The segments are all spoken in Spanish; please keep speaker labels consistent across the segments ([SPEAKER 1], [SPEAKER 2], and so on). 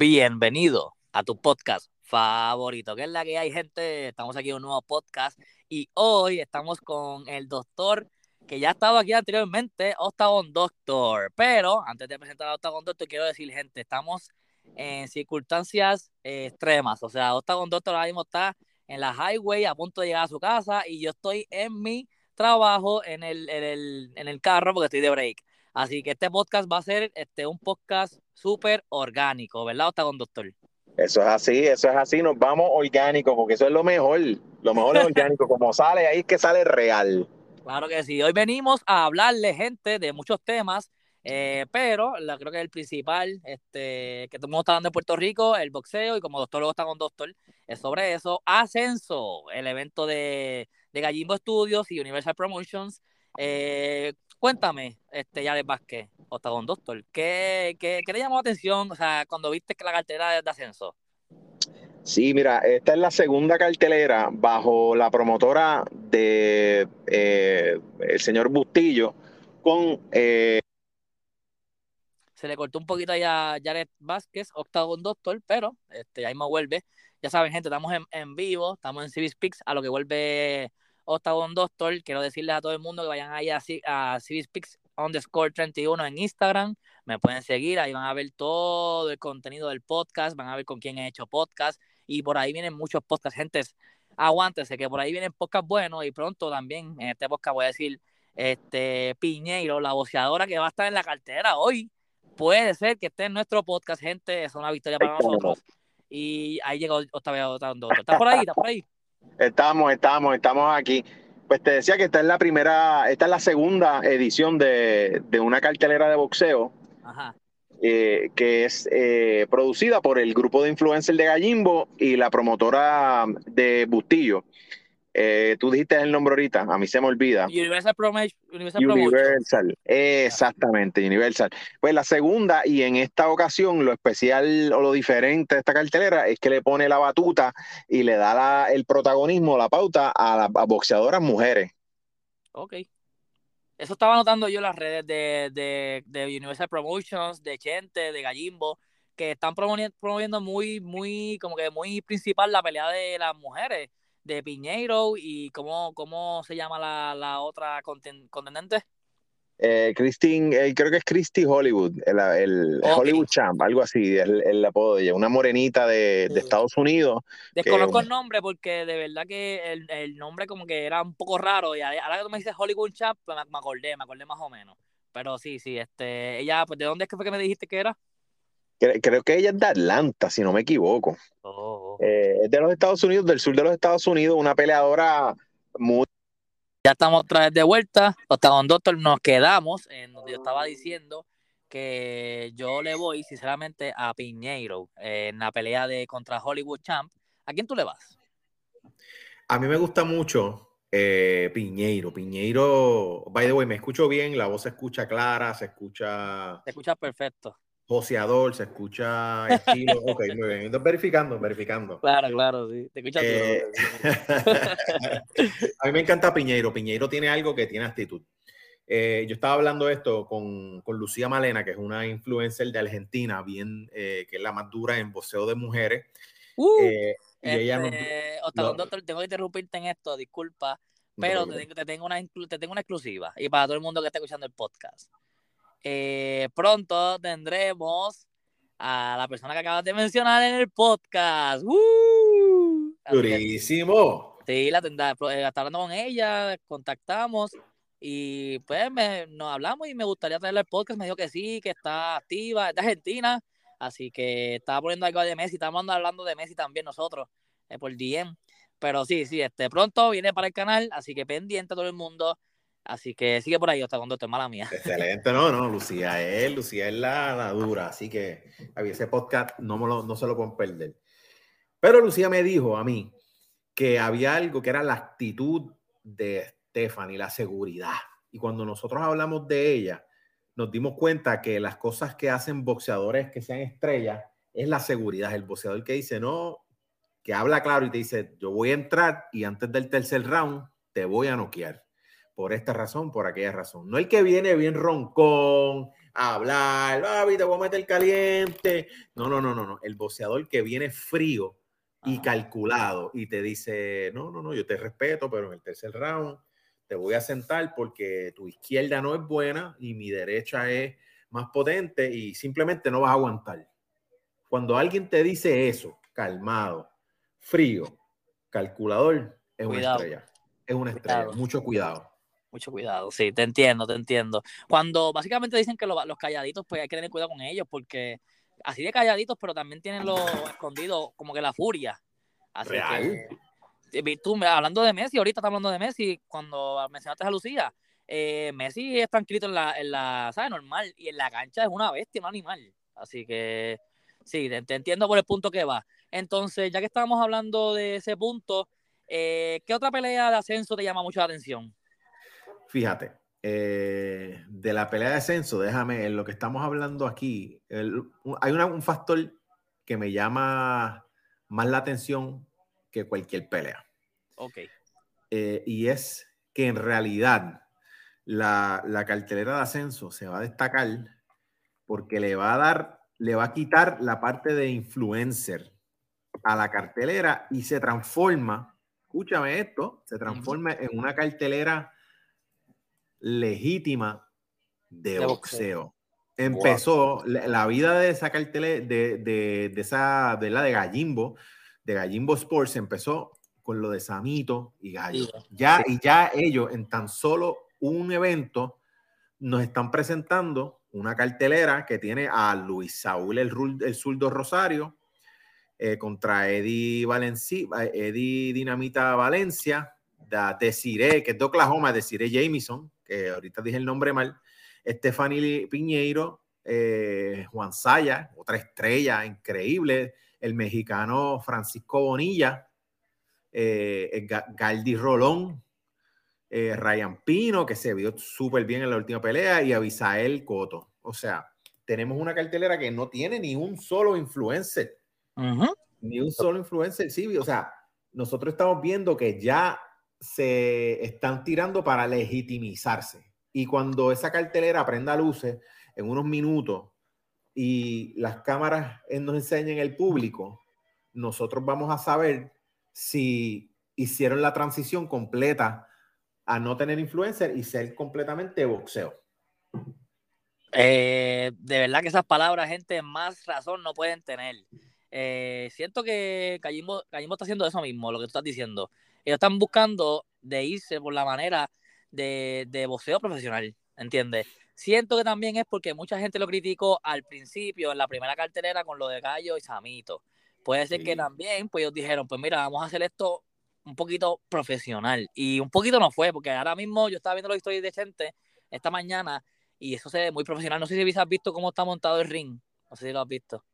[SPEAKER 1] Bienvenido a tu podcast favorito, que es la que hay, gente. Estamos aquí en un nuevo podcast y hoy estamos con el doctor que ya estaba aquí anteriormente, Octagon Doctor. Pero antes de presentar a Octagon Doctor, quiero decir, gente, estamos en circunstancias eh, extremas. O sea, Octagon Doctor ahora mismo está en la highway a punto de llegar a su casa y yo estoy en mi trabajo en el, en el, en el carro porque estoy de break. Así que este podcast va a ser este, un podcast súper orgánico, ¿verdad, Octagon Doctor?
[SPEAKER 2] Eso es así, eso es así, nos vamos orgánico, porque eso es lo mejor, lo mejor es orgánico, como sale ahí es que sale real.
[SPEAKER 1] Claro que sí, hoy venimos a hablarle, gente, de muchos temas, eh, pero la, creo que el principal este, que todo el mundo está dando en Puerto Rico, el boxeo, y como doctor luego está con doctor, es sobre eso, Ascenso, el evento de, de Gallimbo Studios y Universal Promotions. Eh, cuéntame, este, Yares Vázquez, Octagon Doctor, ¿qué, qué, ¿qué, le llamó la atención o sea, cuando viste que la cartera de, ascenso?
[SPEAKER 2] Sí, mira, esta es la segunda cartelera bajo la promotora de eh, el señor Bustillo con... Eh...
[SPEAKER 1] Se le cortó un poquito allá a Jared Vázquez, Octagon Doctor, pero este, ahí me vuelve. Ya saben, gente, estamos en, en vivo, estamos en Civis Pix, a lo que vuelve Octagon Doctor. Quiero decirles a todo el mundo que vayan ahí a, a Civis Pix underscore 31 en Instagram. Me pueden seguir, ahí van a ver todo el contenido del podcast, van a ver con quién he hecho podcast y por ahí vienen muchos podcasts. Gente, aguántese que por ahí vienen podcasts buenos y pronto también en este podcast voy a decir este Piñeiro, la boceadora que va a estar en la cartera hoy. Puede ser que esté en nuestro podcast, gente, es una victoria para nosotros. Y ahí llegó otra vez otra ¿Estás por ahí? ¿Estás por ahí?
[SPEAKER 2] Estamos, estamos, estamos aquí. Pues te decía que esta es la primera, esta es la segunda edición de, de una cartelera de boxeo.
[SPEAKER 1] Ajá.
[SPEAKER 2] Eh, que es eh, producida por el grupo de influencers de Gallimbo y la promotora de Bustillo. Eh, tú dijiste el nombre ahorita, a mí se me olvida.
[SPEAKER 1] Universal, Promotion.
[SPEAKER 2] Universal, Universal exactamente, Universal. Pues la segunda, y en esta ocasión lo especial o lo diferente de esta cartelera es que le pone la batuta y le da la, el protagonismo, la pauta a las boxeadoras mujeres.
[SPEAKER 1] Ok. Eso estaba notando yo en las redes de, de, de Universal Promotions, de Chente, de Gallimbo, que están promoviendo, promoviendo muy, muy, como que muy principal la pelea de las mujeres, de Piñeiro y cómo, cómo se llama la, la otra contendiente.
[SPEAKER 2] Eh, Christine, eh, creo que es Christy Hollywood, el, el okay. Hollywood Champ, algo así, es el, el, apodo de ella, una morenita de, de Estados Unidos.
[SPEAKER 1] Desconozco que, el nombre porque de verdad que el, el, nombre como que era un poco raro y ahora que tú me dices Hollywood Champ, pues me, me, acordé, me acordé más o menos. Pero sí, sí, este, ella, pues ¿de dónde es que fue que me dijiste que era?
[SPEAKER 2] Creo que ella es de Atlanta, si no me equivoco.
[SPEAKER 1] Oh.
[SPEAKER 2] Eh, es de los Estados Unidos, del sur de los Estados Unidos, una peleadora muy
[SPEAKER 1] ya estamos otra vez de vuelta. Octagon Doctor nos quedamos en donde yo estaba diciendo que yo le voy, sinceramente, a Piñeiro en la pelea de contra Hollywood Champ. ¿A quién tú le vas?
[SPEAKER 3] A mí me gusta mucho eh, Piñeiro. Piñeiro, by the way, me escucho bien, la voz se escucha clara, se escucha.
[SPEAKER 1] Se escucha perfecto
[SPEAKER 3] joseador, se escucha estilo. ok, muy bien. Entonces, verificando, verificando.
[SPEAKER 1] Claro, claro, sí. Te escuchas
[SPEAKER 3] eh, A mí me encanta Piñeiro. Piñeiro tiene algo que tiene actitud. Eh, yo estaba hablando esto con, con, Lucía Malena, que es una influencer de Argentina, bien, eh, que es la más dura en boxeo de mujeres.
[SPEAKER 1] Uh, y este, ella nos, Octavio, doctor, tengo que interrumpirte en esto, disculpa, pero no te, te, tengo una, te tengo una exclusiva. Y para todo el mundo que está escuchando el podcast. Eh, pronto tendremos a la persona que acabas de mencionar en el podcast. ¡Uh!
[SPEAKER 3] Durísimo.
[SPEAKER 1] Sí, la tendrá, eh, está hablando con ella, contactamos y pues me, nos hablamos y me gustaría traerle el podcast. Me dijo que sí, que está activa, es de Argentina, así que estaba poniendo algo de Messi. Estamos hablando de Messi también nosotros eh, por DM. Pero sí, sí, este pronto viene para el canal, así que pendiente a todo el mundo. Así que sigue por ahí, hasta cuando te mala mía.
[SPEAKER 3] Excelente, no, no, Lucía es, Lucía es la, la dura, así que ese podcast no, me lo, no se lo pueden perder. Pero Lucía me dijo a mí que había algo que era la actitud de Stephanie, la seguridad. Y cuando nosotros hablamos de ella, nos dimos cuenta que las cosas que hacen boxeadores que sean estrellas es la seguridad. El boxeador que dice, no, que habla claro y te dice, yo voy a entrar y antes del tercer round te voy a noquear por esta razón, por aquella razón. No el que viene bien roncón, a hablar, papi, te voy a meter caliente. No, no, no, no, no. El boxeador que viene frío y calculado y te dice, no, no, no, yo te respeto, pero en el tercer round te voy a sentar porque tu izquierda no es buena y mi derecha es más potente y simplemente no vas a aguantar. Cuando alguien te dice eso, calmado, frío, calculador, es una estrella. Es una estrella. Mucho cuidado.
[SPEAKER 1] Mucho cuidado, sí, te entiendo, te entiendo. Cuando básicamente dicen que los, calladitos, pues hay que tener cuidado con ellos, porque así de calladitos, pero también tienen los escondidos como que la furia. Así
[SPEAKER 3] Real.
[SPEAKER 1] que, tú, hablando de Messi, ahorita estamos hablando de Messi, cuando mencionaste a Lucía, eh, Messi es tranquilito en la, en la, ¿sabes? Normal, y en la cancha es una bestia, un animal. Así que, sí, te, entiendo por el punto que va. Entonces, ya que estábamos hablando de ese punto, eh, ¿qué otra pelea de ascenso te llama mucho la atención?
[SPEAKER 3] Fíjate, eh, de la pelea de ascenso, déjame, en lo que estamos hablando aquí, hay un factor que me llama más la atención que cualquier pelea.
[SPEAKER 1] Ok.
[SPEAKER 3] Eh, y es que en realidad la, la, cartelera de ascenso se va a destacar porque le va a dar, le va a quitar la parte de influencer a la cartelera y se transforma, escúchame esto, se transforma en una cartelera legítima de, boxeo. Empezó la, vida de esa cartelera, de, de, esa, de la de Gallimbo, de Gallimbo Sports, empezó con lo de Samito y Gallo. Ya, Y ya ellos, en tan solo un evento, nos están presentando una cartelera que tiene a Luis Saúl el, el Zurdo Rosario eh, contra Eddie, Valencia, Eddie Dinamita Valencia, de Desiree, que es de Oklahoma, Desiree Jamison, ahorita dije el nombre mal, Stephanie Piñeiro, eh, Juan Saya, otra estrella increíble, el mexicano Francisco Bonilla, eh, Galdi Rolón, eh, Ryan Pino, que se vio súper bien en la última pelea, y Abisael Coto. O sea, tenemos una cartelera que no tiene ni un solo influencer. Ni un solo influencer, sí, o sea, nosotros estamos viendo que ya se están tirando para legitimizarse. Y cuando esa cartelera prenda luces en unos minutos y las cámaras nos enseñen el público, nosotros vamos a saber si hicieron la transición completa a no tener influencer y ser completamente boxeo.
[SPEAKER 1] Eh, de verdad que esas palabras, gente, más razón no pueden tener. Eh, siento que Gallimbo, está haciendo eso mismo, lo que tú estás diciendo ellos están buscando de irse por la manera de, de boxeo profesional, ¿entiendes? Siento que también es porque mucha gente lo criticó al principio, en la primera cartelera, con lo de Gallo y Samito. Puede ser que también, pues ellos dijeron, pues mira, vamos a hacer esto un poquito profesional. Y un poquito no fue, porque ahora mismo yo estaba viendo los historias de gente esta mañana y eso se ve muy profesional. No sé si has visto cómo está montado el ring. No sé si lo has visto.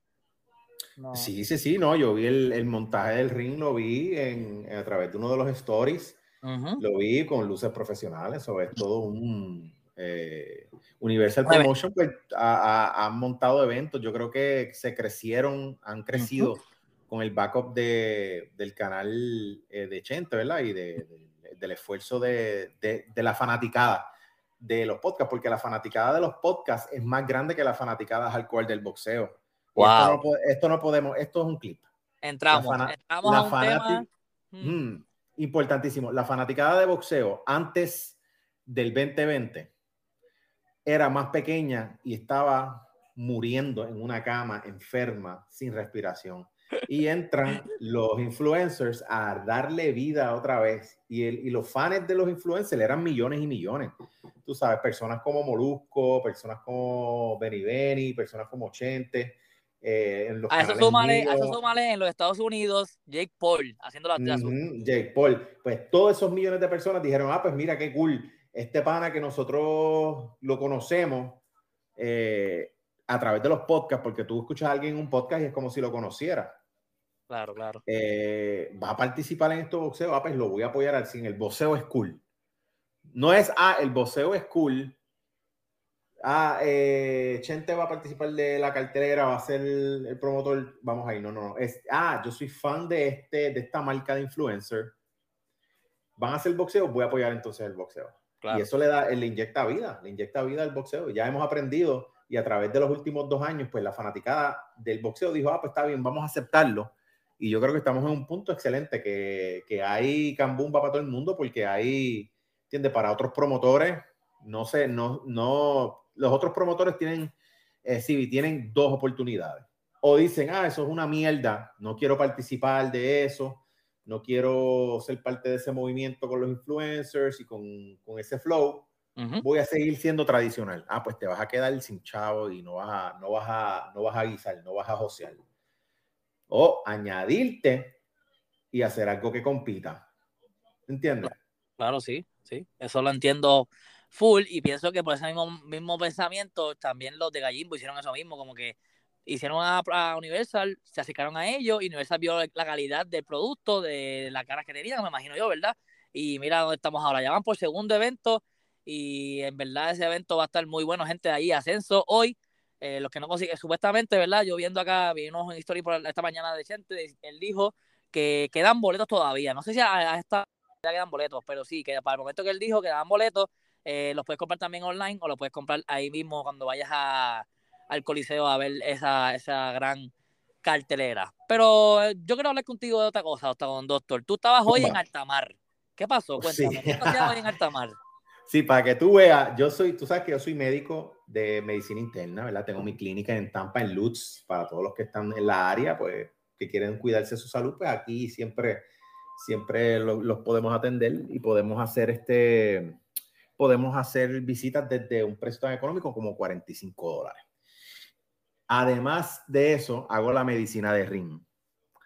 [SPEAKER 3] Sí, sí, sí, no, yo vi el, montaje del ring, lo vi en, a través de uno de los stories, lo vi con luces profesionales, sobre todo un eh, Universal Promotion, pues ha, montado eventos, yo creo que se crecieron, han crecido con el backup de, del canal eh, de Chente, ¿verdad? Y de, del esfuerzo de, de la fanaticada de los podcasts, porque la fanaticada de los podcasts es más grande que la fanaticada al cual del boxeo. Esto, no, podemos, esto es un clip.
[SPEAKER 1] Entramos, entramos a un
[SPEAKER 3] mm. Mm, importantísimo. La fanaticada de boxeo antes del 2020 era más pequeña y estaba muriendo en una cama, enferma, sin respiración. Y entran los influencers a darle vida otra vez. Y, el, y los fans de los influencers eran millones y millones. Tú sabes, personas como Molusco, personas como Benny Benny, personas como Chente eh, en
[SPEAKER 1] a, eso súmale, en los Estados Unidos, Jake Paul haciendo la
[SPEAKER 3] Jake Paul. Pues todos esos millones de personas dijeron, ah, pues mira qué cool, este pana que nosotros lo conocemos eh, a través de los podcasts, porque tú escuchas a alguien en un podcast y es como si lo conociera.
[SPEAKER 1] Claro, claro.
[SPEAKER 3] Eh, va a participar en estos boxeo, ah, pues lo voy a apoyar al cine. El boxeo es cool. No es, ah, el boxeo es cool ah, eh, Chente va a participar de la cartera, va a ser el, promotor, vamos ahí, no, no, no, es, ah, yo soy fan de, este, de esta marca de influencer, van a hacer boxeo, voy a apoyar entonces el boxeo. Y eso le da, le inyecta vida, le inyecta vida al boxeo. Ya hemos aprendido y a través de los últimos dos años, pues la fanaticada del boxeo dijo, ah, pues está bien, vamos a aceptarlo. Y yo creo que estamos en un punto excelente, que, que hay cambumba para todo el mundo, porque hay, entiende, para otros promotores, no sé, no, no, los otros promotores tienen, eh, sí, tienen dos oportunidades. O dicen, ah, eso es una mierda, no quiero participar de eso, no quiero ser parte de ese movimiento con los influencers y con, con ese flow voy a seguir siendo tradicional. Ah, pues te vas a quedar sin chavo y no vas a, no vas a, no vas a guisar, no vas a josear. O añadirte y hacer algo que compita. ¿Entiendes?
[SPEAKER 1] Claro, sí, sí. Eso lo entiendo full y pienso que por ese mismo, mismo pensamiento también los de Gallimbo hicieron eso mismo, como que hicieron a, Universal, se acercaron a ellos y Universal vio la calidad del producto, de la cara que tenían, me imagino yo, ¿verdad? Y mira dónde estamos ahora. Ya van por segundo evento y en verdad ese evento va a estar muy bueno, gente de ahí, Ascenso hoy, eh, los que no consiguen, supuestamente, ¿verdad? Yo viendo acá, vi unos historias por esta mañana de gente, él dijo que quedan boletos todavía, no sé si a, esta ya quedan boletos, pero sí, que para el momento que él dijo que quedan boletos, eh, los puedes comprar también online o los puedes comprar ahí mismo cuando vayas a, al Coliseo a ver esa, esa gran cartelera. Pero eh, yo quiero hablar contigo de otra cosa, Doctor. Tú estabas hoy en Altamar. ¿Qué pasó? Cuéntame. ¿Qué pasó hoy en Altamar?
[SPEAKER 3] Sí, para que tú veas, yo soy, tú sabes que yo soy médico de medicina interna, ¿verdad? Tengo mi clínica en Tampa, en Lutz, para todos los que están en la área, pues que quieren cuidarse de su salud, pues aquí siempre, siempre los, podemos atender y podemos hacer este, podemos hacer visitas desde un precio tan económico como 45 dólares. Además de eso, hago la medicina de ring.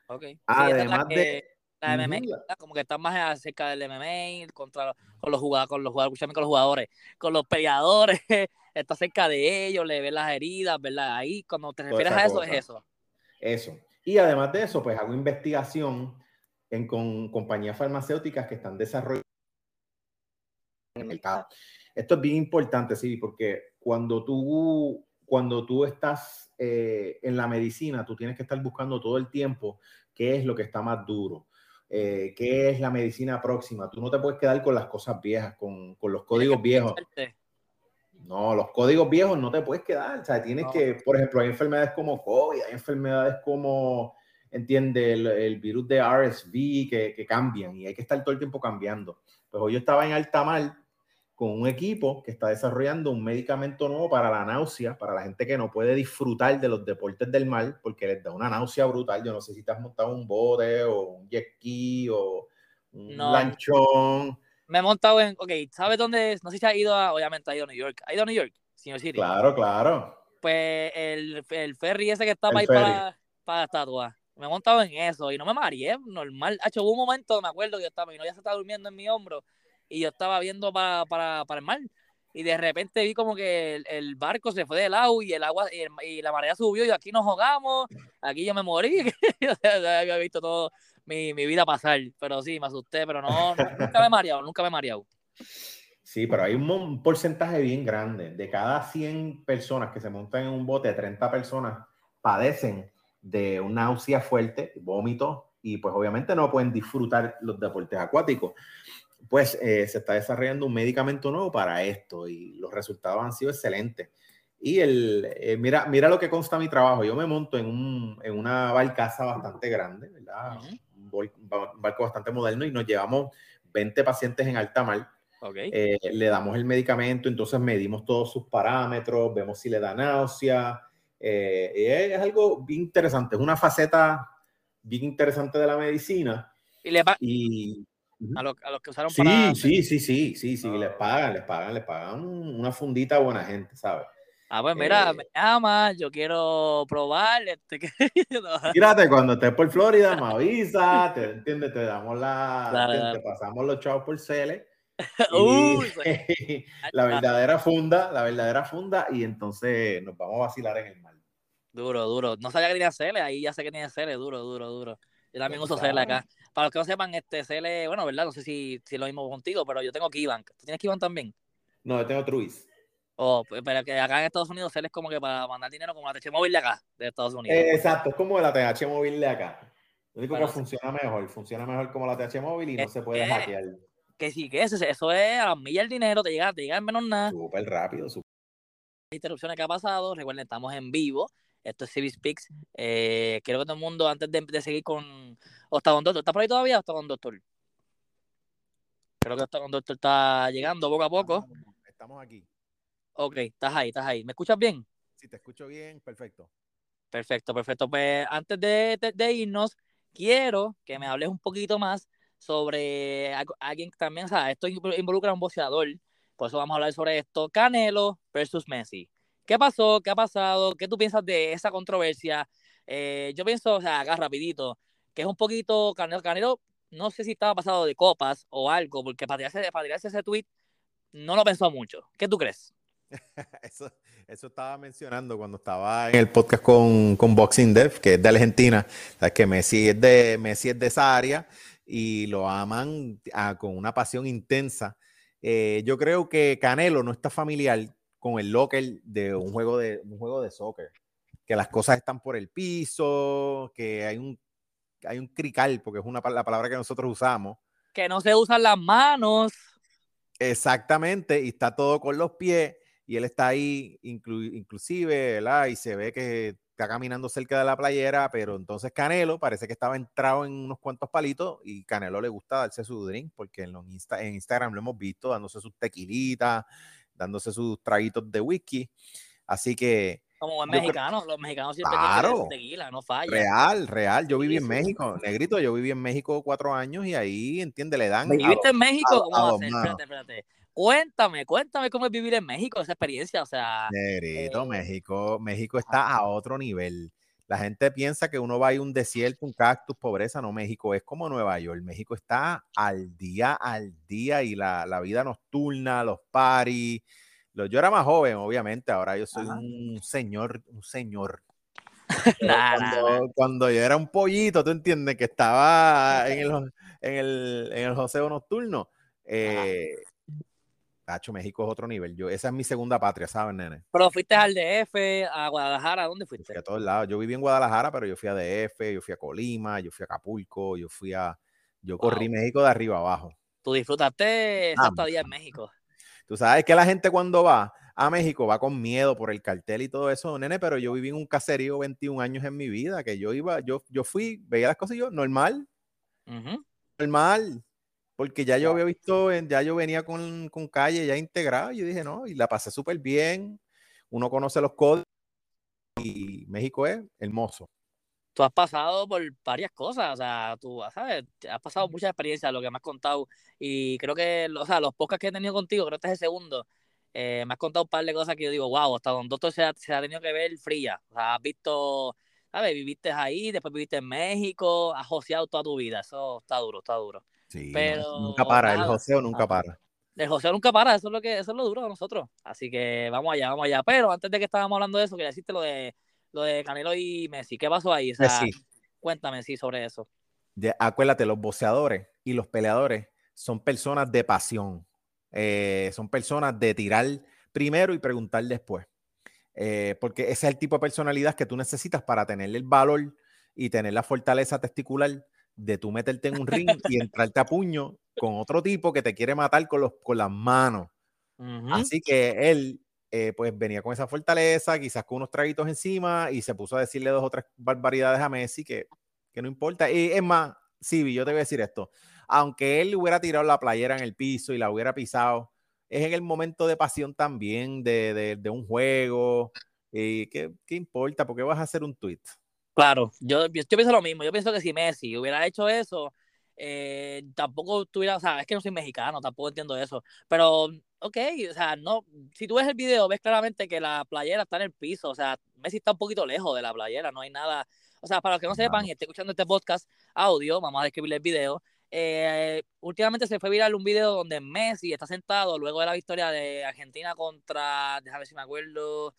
[SPEAKER 1] Okay. Además de la MMA, como que está más acerca del MMA, contra, con los jugadores, con los jugadores, con los jugadores, con los peleadores, está cerca de ellos, le ve las heridas, ¿verdad? Ahí, cuando te refieres a eso, es eso.
[SPEAKER 3] Eso. Y además de eso, pues hago investigación en, con compañías farmacéuticas que están desarrollando en el mercado. Esto es bien importante, sí, porque cuando tú, cuando tú estás eh, en la medicina, tú tienes que estar buscando todo el tiempo qué es lo que está más duro eh, qué es la medicina próxima. Tú no te puedes quedar con las cosas viejas, con, con los códigos viejos. No, los códigos viejos no te puedes quedar. O sea, tienes que, por ejemplo, hay enfermedades como COVID, hay enfermedades como, entiende, el, virus de RSV que, que, cambian y hay que estar todo el tiempo cambiando. Pues hoy yo estaba en alta mar con un equipo que está desarrollando un medicamento nuevo para la náusea, para la gente que no puede disfrutar de los deportes del mar, porque les da una náusea brutal. Yo no sé si te has montado un bote o un jet ski o un lanchón.
[SPEAKER 1] Me he montado en, ok, ¿sabes dónde es? No sé si ha ido a, obviamente ha ido a New York. ¿Ha ido a New York, señor City?
[SPEAKER 3] Claro, claro.
[SPEAKER 1] Pues el, el ferry ese que estaba ahí para, para la estatua. Me he montado en eso y no me mareé, normal. Ha un momento, me acuerdo que yo estaba, mi novia se estaba durmiendo en mi hombro y yo estaba viendo para, para, para el mar y de repente vi como que el, barco se fue del agua y el agua y, la marea subió y aquí nos jugamos, aquí yo me morí, yo había visto todo mi, mi, vida pasar, pero sí, me asusté, pero no, nunca me he mareado, nunca me he mareado.
[SPEAKER 3] Sí, pero hay un, porcentaje bien grande. De cada 100 personas que se montan en un bote, 30 personas padecen de una náusea fuerte, vómito, y pues obviamente no pueden disfrutar los deportes acuáticos pues eh, se está desarrollando un medicamento nuevo para esto y los resultados han sido excelentes. Y el, eh, mira, mira lo que consta mi trabajo. Yo me monto en, un, en una barcaza bastante grande, ¿verdad? Un barco bastante moderno y nos llevamos 20 pacientes en alta mar. Okay. Eh, le damos el medicamento, entonces medimos todos sus parámetros, vemos si le da náusea. Es algo bien interesante, es una faceta bien interesante de la medicina.
[SPEAKER 1] Y, le y a, los que usaron
[SPEAKER 3] sí, para... Sí, sí, sí, sí, sí, les pagan, les pagan, les pagan una fundita a buena gente, ¿sabes?
[SPEAKER 1] Ah, pues mira, eh, me llama, yo quiero probar. Este,
[SPEAKER 3] Fíjate, cuando estés por Florida, me avisa, te entiendes, te damos la, te, pasamos los chavos por Cele. la verdadera funda, la verdadera funda, y entonces nos vamos a vacilar en el mar.
[SPEAKER 1] Duro, duro. No sabía que tenía Cele, ahí ya sé que tenía Cele, duro, duro, duro. Yo también uso Cele acá. Para los que no sepan, este CL, bueno, ¿verdad? No sé si, si lo mismo contigo, pero yo tengo Keybank. ¿Tú tienes Keybank también?
[SPEAKER 3] No, yo tengo Truist.
[SPEAKER 1] Oh, pues, pero que acá en Estados Unidos CL es como que para mandar dinero como la TH móvil de acá, de Estados Unidos.
[SPEAKER 3] Eh, exacto, es como la TH móvil de acá. Lo único que funciona mejor, funciona mejor como la TH móvil y no se puede hackear.
[SPEAKER 1] Que sí, que eso, eso es a las millas el dinero, te llega, te llega en menos nada.
[SPEAKER 3] Súper rápido, súper
[SPEAKER 1] interrupciones que ha pasado. Recuerden, estamos en vivo. Esto es Civis Speaks. Eh, quiero que todo el mundo, antes de, seguir con Octagon Doctor, ¿está por ahí todavía Octagon Doctor? Creo que Octagon Doctor está llegando poco a poco.
[SPEAKER 3] Estamos aquí.
[SPEAKER 1] Ok, estás ahí, estás ahí. ¿Me escuchas bien?
[SPEAKER 3] Sí, te escucho bien, perfecto.
[SPEAKER 1] Perfecto, perfecto. Pues antes de, de, irnos, quiero que me hables un poquito más sobre alguien también, o sea, esto involucra a un boxeador, por eso vamos a hablar sobre esto, Canelo versus Messi. ¿Qué pasó? ¿Qué ha pasado? ¿Qué tú piensas de esa controversia? Eh, yo pienso, o sea, acá rapidito, que es un poquito, Canelo, Canelo no sé si estaba pasado de copas o algo, porque para tirarse, para tirarse ese tweet no lo pensó mucho. ¿Qué tú crees?
[SPEAKER 3] eso, eso estaba mencionando cuando estaba en el podcast con, con Boxing Dev, que es de Argentina. Sabes que Messi es de, Messi es de esa área y lo aman ah, con una pasión intensa. Eh, yo creo que Canelo no está familiar con el locker de un juego de, un juego de soccer. Que las cosas están por el piso, que hay un, hay un crical, porque es una, la palabra que nosotros usamos.
[SPEAKER 1] Que no se usan las manos.
[SPEAKER 3] Exactamente, y está todo con los pies y él está ahí inclusive, ¿verdad? Y se ve que está caminando cerca de la playera, pero entonces Canelo parece que estaba entrado en unos cuantos palitos y Canelo le gusta darse su drink porque en, en Instagram lo hemos visto dándose sus tequilitas, dándose sus traguitos de whisky. Así que...
[SPEAKER 1] Como buen mexicano, los mexicanos siempre
[SPEAKER 3] claro,
[SPEAKER 1] tequila, no falla.
[SPEAKER 3] Real, real. Yo viví en México, negrito, yo viví en México cuatro años y ahí, entiende, le dan...
[SPEAKER 1] ¿Viviste en México? ¿Cómo va a ser? Espérate, espérate. Cuéntame, cuéntame cómo es vivir en México, esa experiencia, o sea.
[SPEAKER 3] Negrito, eh, México, México está a otro nivel. La gente piensa que uno va a ir a un desierto, un cactus, pobreza. No, México es como Nueva York. México está al día, al día y la, vida nocturna, los paris. Yo era más joven, obviamente. Ahora yo soy un señor, un señor. cuando, yo era un pollito, ¿tú entiendes? Que estaba en el, en el, en el joseo nocturno. Eh, Cacho, México es otro nivel. Yo, esa es mi segunda patria, ¿sabes, nene?
[SPEAKER 1] Pero fuiste al DF, a Guadalajara, ¿dónde fuiste?
[SPEAKER 3] a todos lados. Yo viví en Guadalajara, pero yo fui a DF, yo fui a Colima, yo fui a Acapulco, yo fui a. Yo corrí México de arriba abajo.
[SPEAKER 1] ¿Tú disfrutaste esa estadía en México?
[SPEAKER 3] Tú sabes que la gente cuando va a México va con miedo por el cartel y todo eso, nene, pero yo viví en un caserío 21 años en mi vida, que yo iba, yo, yo fui, veía las cosas y yo, normal. Normal porque ya yo había visto, ya yo venía con, con calle ya integrado, y yo dije, no, y la pasé súper bien, uno conoce los códigos y México es hermoso.
[SPEAKER 1] Tú has pasado por varias cosas, o sea, tú, ¿sabes? Has pasado muchas experiencias, lo que me has contado, y creo que, o sea, los podcasts que he tenido contigo, creo que este es el segundo, eh, me has contado un par de cosas que yo digo, wow, hasta donde doctor se ha, se ha tenido que ver fría, o sea, has visto, ¿sabes? Viviste ahí, después viviste en México, has joseado toda tu vida, eso está duro, está duro.
[SPEAKER 3] Sí, pero, nunca para, el joseo nunca para.
[SPEAKER 1] El joseo nunca para, eso es lo que eso es lo duro de nosotros. Así que vamos allá, vamos allá. Pero antes de que estábamos hablando de eso, quería decirte lo de lo de Canelo y Messi. ¿Qué pasó ahí? O sea, cuéntame sí sobre eso.
[SPEAKER 3] acuérdate, los boxeadores y los peleadores son personas de pasión. Eh, son personas de tirar primero y preguntar después. Eh, porque ese es el tipo de personalidad que tú necesitas para tener el valor y tener la fortaleza testicular de tú meterte en un ring y entrarte a puño con otro tipo que te quiere matar con, los, con las manos. Así que él, eh, pues venía con esa fortaleza, quizás con unos traguitos encima y se puso a decirle dos o tres barbaridades a Messi que, que no importa. Y es más, Sibi, yo te voy a decir esto. Aunque él hubiera tirado la playera en el piso y la hubiera pisado, es en el momento de pasión también de, de, de un juego. ¿Y qué, qué importa? ¿Por qué vas a hacer un tweet?
[SPEAKER 1] Claro, yo, yo pienso lo mismo. Yo pienso que si Messi hubiera hecho eso, eh, tampoco tuviera, o sea, es que no soy mexicano, tampoco entiendo eso. Pero, ok, o sea, no, si tú ves el video, ves claramente que la playera está en el piso, o sea, Messi está un poquito lejos de la playera, no hay nada. O sea, para los que no sepan y estén escuchando este podcast audio, vamos a describirle el video. Eh, últimamente se fue viral un video donde Messi está sentado luego de la victoria de Argentina contra, déjame ver si me acuerdo,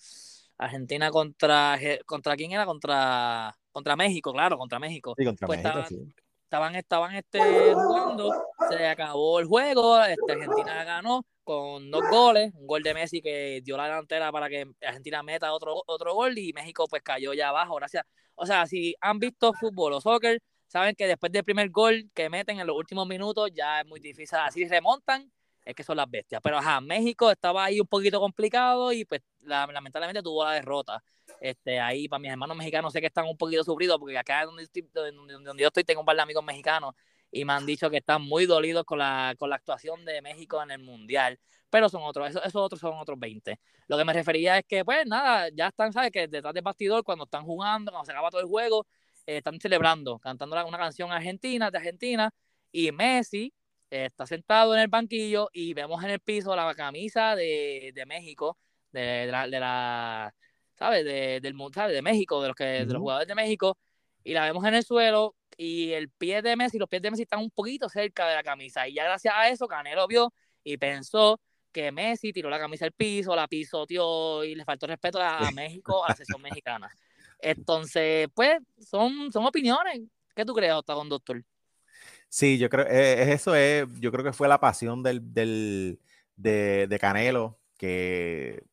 [SPEAKER 1] Argentina contra contra quién era contra contra México, claro, contra México.
[SPEAKER 3] Sí, contra pues
[SPEAKER 1] México, estaban, estaban, este jugando, se acabó el juego, este, Argentina ganó con dos goles, un gol de Messi que dio la delantera para que Argentina meta otro otro gol y México pues cayó ya abajo, gracias. O sea, si han visto fútbol o soccer, saben que después del primer gol que meten en los últimos minutos ya es muy difícil, así remontan es que son las bestias. Pero ajá, México estaba ahí un poquito complicado y pues lamentablemente tuvo la derrota. Este, ahí para mis hermanos mexicanos sé que están un poquito sufridos porque acá donde, donde, yo estoy tengo un par de amigos mexicanos y me han dicho que están muy dolidos con la, con la actuación de México en el Mundial, pero son otros, esos, otros son otros 20. Lo que me refería es que, pues nada, ya están, ¿sabes? Que detrás del bastidor, cuando están jugando, cuando se acaba todo el juego, eh, están celebrando, cantando una canción argentina, de Argentina, y Messi eh, está sentado en el banquillo y vemos en el piso la camisa de, de México, de, la, de la ¿sabes? De, del, ¿sabes? de México, de los, que, de los jugadores de México, y la vemos en el suelo y el pie de Messi, los pies de Messi están un poquito cerca de la camisa. Y ya gracias a eso, Canelo vio y pensó que Messi tiró la camisa al piso, la pisoteó y le faltó respeto a, México, a la sesión mexicana. Entonces, pues, son, son opiniones. ¿Qué tú crees, Octagon Doctor?
[SPEAKER 3] Sí, yo creo, eh, es eso es, yo creo que fue la pasión del, del de, de Canelo, que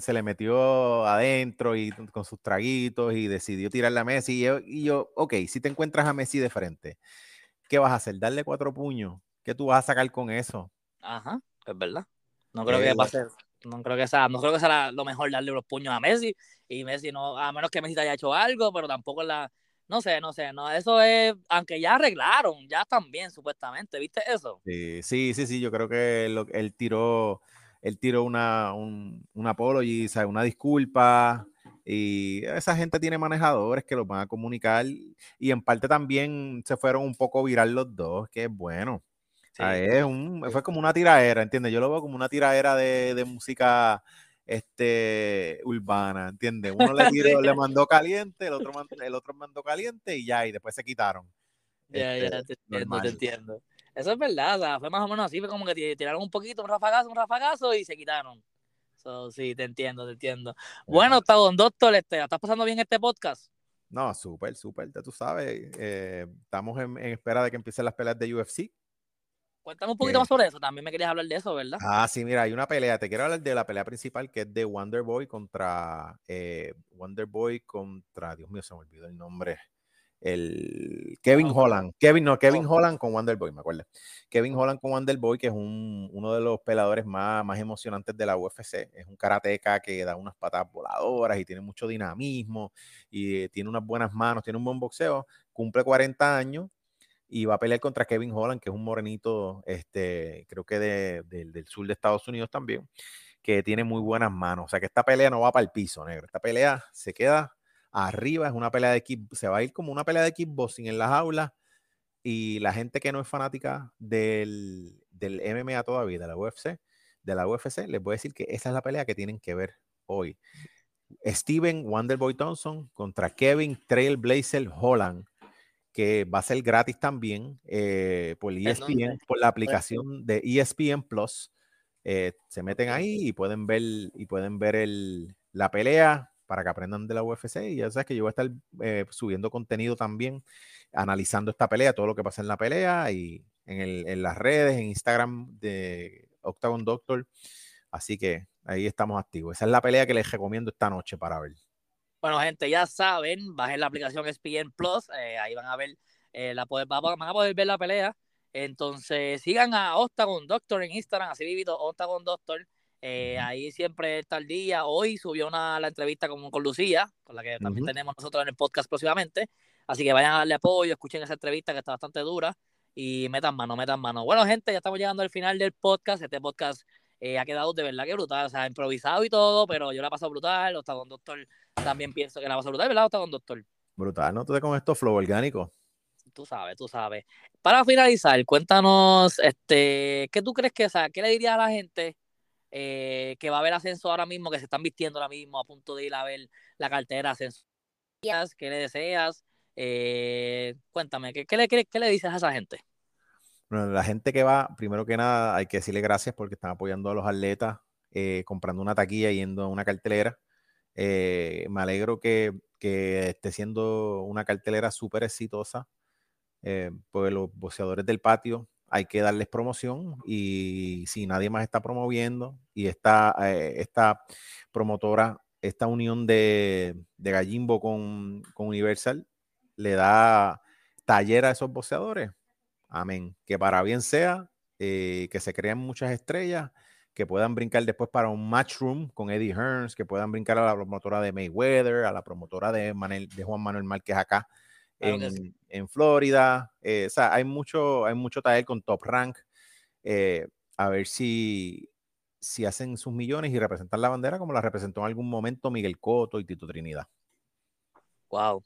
[SPEAKER 3] se le metió adentro y con sus traguitos y decidió tirarle a Messi. Y yo, ok, si te encuentras a Messi de frente, ¿qué vas a hacer? ¿Darle cuatro puños? ¿Qué tú vas a sacar con eso?
[SPEAKER 1] Ajá, es verdad. No creo que pase, no creo que sea, no creo que sea lo mejor darle los puños a Messi. Y Messi no, a menos que Messi te haya hecho algo, pero tampoco la, no sé, no sé, no, eso es, aunque ya arreglaron, ya también supuestamente, ¿viste eso?
[SPEAKER 3] Sí, sí, sí, sí yo creo que lo, él tiró él tiró una, un, un apology, una disculpa. Y esa gente tiene manejadores que los van a comunicar. Y en parte también se fueron un poco viral los dos, que es bueno. es un, fue como una tiraera, ¿entiendes? Yo lo veo como una tiraera de, de música este, urbana, ¿entiendes? Uno le, tiró, le mandó caliente, el otro, el otro mandó caliente y ya, y después se quitaron.
[SPEAKER 1] Ya, ya, este, te entiendo, te entiendo. Eso es verdad, o sea, fue más o menos así, fue como que tiraron un poquito, un rafagazo, un rafagazo y se quitaron. So, sí, te entiendo, te entiendo. Bueno, Don Doctor, este, ¿estás pasando bien este podcast?
[SPEAKER 3] No, súper, súper, tú sabes. Eh, estamos en, espera de que empiecen las peleas de UFC.
[SPEAKER 1] Cuéntame un poquito más sobre eso, también me querías hablar de eso, ¿verdad?
[SPEAKER 3] Ah, sí, mira, hay una pelea, te quiero hablar de la pelea principal que es de Wonder Boy contra eh, Wonder Boy contra, Dios mío, se me olvidó el nombre el Kevin Holland, Kevin, no, Kevin Holland con Wonderboy, me acuerdo. Kevin Holland con Wonderboy, que es un, uno de los peladores más, más emocionantes de la UFC. Es un karateca que da unas patadas voladoras y tiene mucho dinamismo y tiene unas buenas manos, tiene un buen boxeo. Cumple 40 años y va a pelear contra Kevin Holland, que es un morenito, este, creo que de, del sur de Estados Unidos también, que tiene muy buenas manos. O sea que esta pelea no va para el piso, negro. Esta pelea se queda arriba, es una pelea de equipo, se va a ir como una pelea de kickboxing en las aulas y la gente que no es fanática del, del MMA todavía, de la UFC, de la UFC, les voy a decir que esa es la pelea que tienen que ver hoy. Steven Wonderboy Thompson contra Kevin Trailblazer Holland, que va a ser gratis también eh, por ESPN, por la aplicación de ESPN Plus. Eh, se meten ahí y pueden ver y pueden ver el, la pelea para que aprendan de la UFC. Y ya sabes que yo voy a estar eh, subiendo contenido también, analizando esta pelea, todo lo que pasa en la pelea y en, las redes, en Instagram de Octagon Doctor. Así que ahí estamos activos. Esa es la pelea que les recomiendo esta noche para ver.
[SPEAKER 1] Bueno, gente, ya saben, bajen la aplicación SPN Plus, eh, ahí van a ver, eh, la van a poder ver la pelea. Entonces, sigan a Octagon Doctor en Instagram, así vivito Octagon Doctor. Eh, ahí siempre está el día. Hoy subió una, la entrevista con, con Lucía, con la que también tenemos nosotros en el podcast próximamente. Así que vayan a darle apoyo, escuchen esa entrevista que está bastante dura y metan mano, metan mano. Bueno, gente, ya estamos llegando al final del podcast. Este podcast eh, ha quedado de verdad que brutal, o sea, improvisado y todo, pero yo la he pasado brutal. Está con Doctor también pienso que la ha pasado brutal, ¿verdad? Está con Doctor.
[SPEAKER 3] Brutal, ¿no? Tú con esto flow orgánico.
[SPEAKER 1] Tú sabes, tú sabes. Para finalizar, cuéntanos, este, ¿qué tú crees que, o sea, qué le dirías a la gente? Eh, que va a haber ascenso ahora mismo, que se están vistiendo ahora mismo a punto de ir a ver la cartera ascenso. ¿Qué le deseas? Eh, cuéntame, ¿qué, le, qué, le dices a esa gente?
[SPEAKER 3] Bueno, la gente que va, primero que nada, hay que decirle gracias porque están apoyando a los atletas, eh, comprando una taquilla, yendo a una cartelera. me alegro que, que, esté siendo una cartelera súper exitosa, porque los boxeadores del patio hay que darles promoción y si nadie más está promoviendo y esta, eh, esta promotora, esta unión de, de Gallimbo con, Universal le da taller a esos boxeadores. Amén. Que para bien sea, eh, que se crean muchas estrellas, que puedan brincar después para un matchroom con Eddie Hearns, que puedan brincar a la promotora de Mayweather, a la promotora de, de Juan Manuel Márquez acá en, Florida. Eh, o sea, hay mucho, hay mucho taller con Top Rank. Eh, a ver si, si hacen sus millones y representan la bandera como la representó en algún momento Miguel Coto y Tito Trinidad.
[SPEAKER 1] Wow.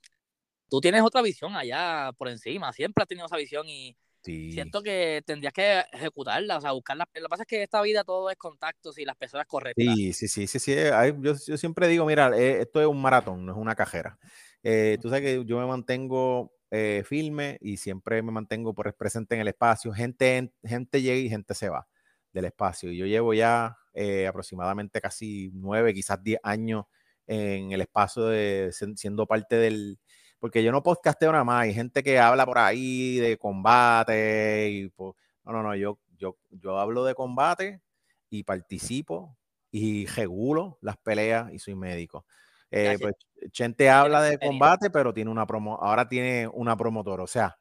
[SPEAKER 1] Tú tienes otra visión allá por encima, siempre has tenido esa visión y siento que tendrías que ejecutarla, o sea, buscarla. Lo que pasa es que esta vida todo es contactos y las personas correctas.
[SPEAKER 3] Sí, sí, sí, sí, sí. yo, yo, siempre digo, mira, eh, esto es un maratón, no es una cajera. Eh, tú sabes que yo me mantengo eh, firme y siempre me mantengo por presente en el espacio. Gente, gente llega y gente se va del espacio. Y yo llevo ya eh, aproximadamente casi nueve, quizás diez años en el espacio de siendo parte del, porque yo no podcasteo nada más, hay gente que habla por ahí de combate y pues, no, no, no, yo, yo, yo hablo de combate y participo y regulo las peleas y soy médico. Eh, pues, Chente habla de combate, pero tiene una promo, ahora tiene una promotora. O sea,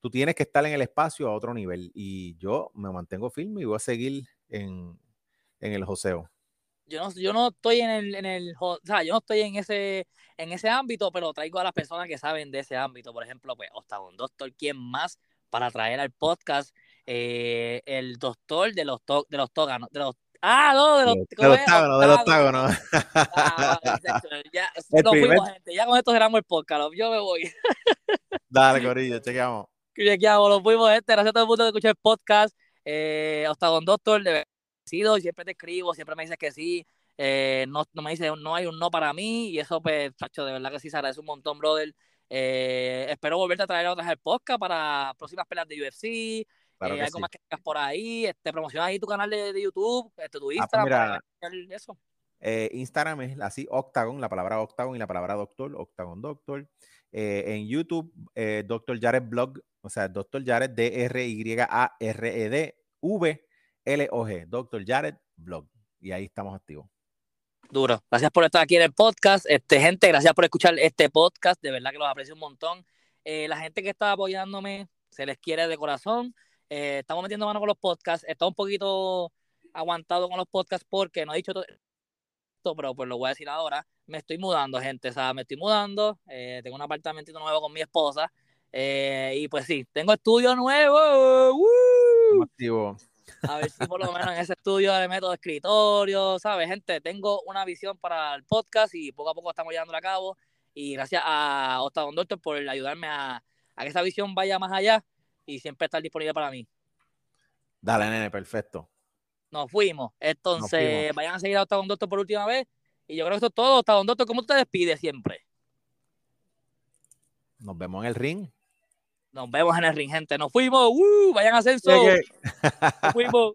[SPEAKER 3] tú tienes que estar en el espacio a otro nivel. Y yo me mantengo firme y voy a seguir en, el joseo.
[SPEAKER 1] Yo no, yo no estoy en el, en el, o sea, yo no estoy en ese, en ese ámbito, pero traigo a las personas que saben de ese ámbito. Por ejemplo, pues Octagon Doctor, ¿quién más para traer al podcast? Eh, el doctor de los, de los tóganos, de los Ah, no, de los,
[SPEAKER 3] del octágono, del octágono.
[SPEAKER 1] Ah, ya, nos fuimos, gente. Ya con esto cerramos el podcast. Yo me voy.
[SPEAKER 3] Dale, Corillo, chequeamos.
[SPEAKER 1] Chequeamos, los fuimos, gente. Gracias a todo el mundo que escucha el podcast. Eh, Octagon Doctor, de sido, siempre te escribo, siempre me dices que sí. Eh, no, no, me dice, no hay un no para mí. Y eso, pues, Chacho, de verdad que sí se agradece un montón, brother. Eh, espero volverte a traer a otras el podcast para próximas peleas de UFC, eh, algo más que tengas por ahí, este, promociona ahí tu canal de, YouTube, este, tu ah, pues Instagram. eso.
[SPEAKER 3] Eh, Instagram es así, Octagon, la palabra Octagon y la palabra Doctor, Octagon Doctor. Eh, en YouTube, Doctor Jared Blog, o sea, Doctor Jared, D-R-Y-A-R-E-D, V-L-O-G, Doctor Jared Blog. Y ahí estamos activos.
[SPEAKER 1] Duro. Gracias por estar aquí en el podcast. Este, gente, gracias por escuchar este podcast. De verdad que los aprecio un montón. la gente que está apoyándome, se les quiere de corazón. Eh, estamos metiendo mano con los podcasts. Está un poquito aguantado con los podcasts porque no he dicho todo esto, pero pues lo voy a decir ahora. Me estoy mudando, gente. O sea, me estoy mudando. Eh, tengo un apartamento nuevo con mi esposa. Eh, y pues sí, tengo estudio nuevo.
[SPEAKER 3] Activo.
[SPEAKER 1] A ver si por lo menos en ese estudio le meto de escritorio, ¿sabes? Gente, tengo una visión para el podcast y poco a poco estamos llevándolo a cabo. Y gracias a Octagon Doctor por ayudarme a, a que esa visión vaya más allá y siempre estar disponible para mí.
[SPEAKER 3] Dale, nene, perfecto.
[SPEAKER 1] Nos fuimos. Entonces, vayan a seguir a Octagon Doctor por última vez. Y yo creo que esto es todo. Octagon Doctor, ¿cómo te despides siempre?
[SPEAKER 3] Nos vemos en el ring.
[SPEAKER 1] Nos vemos en el ring, gente. Nos fuimos. ¡Uh! Vayan a ascenso. Nos fuimos.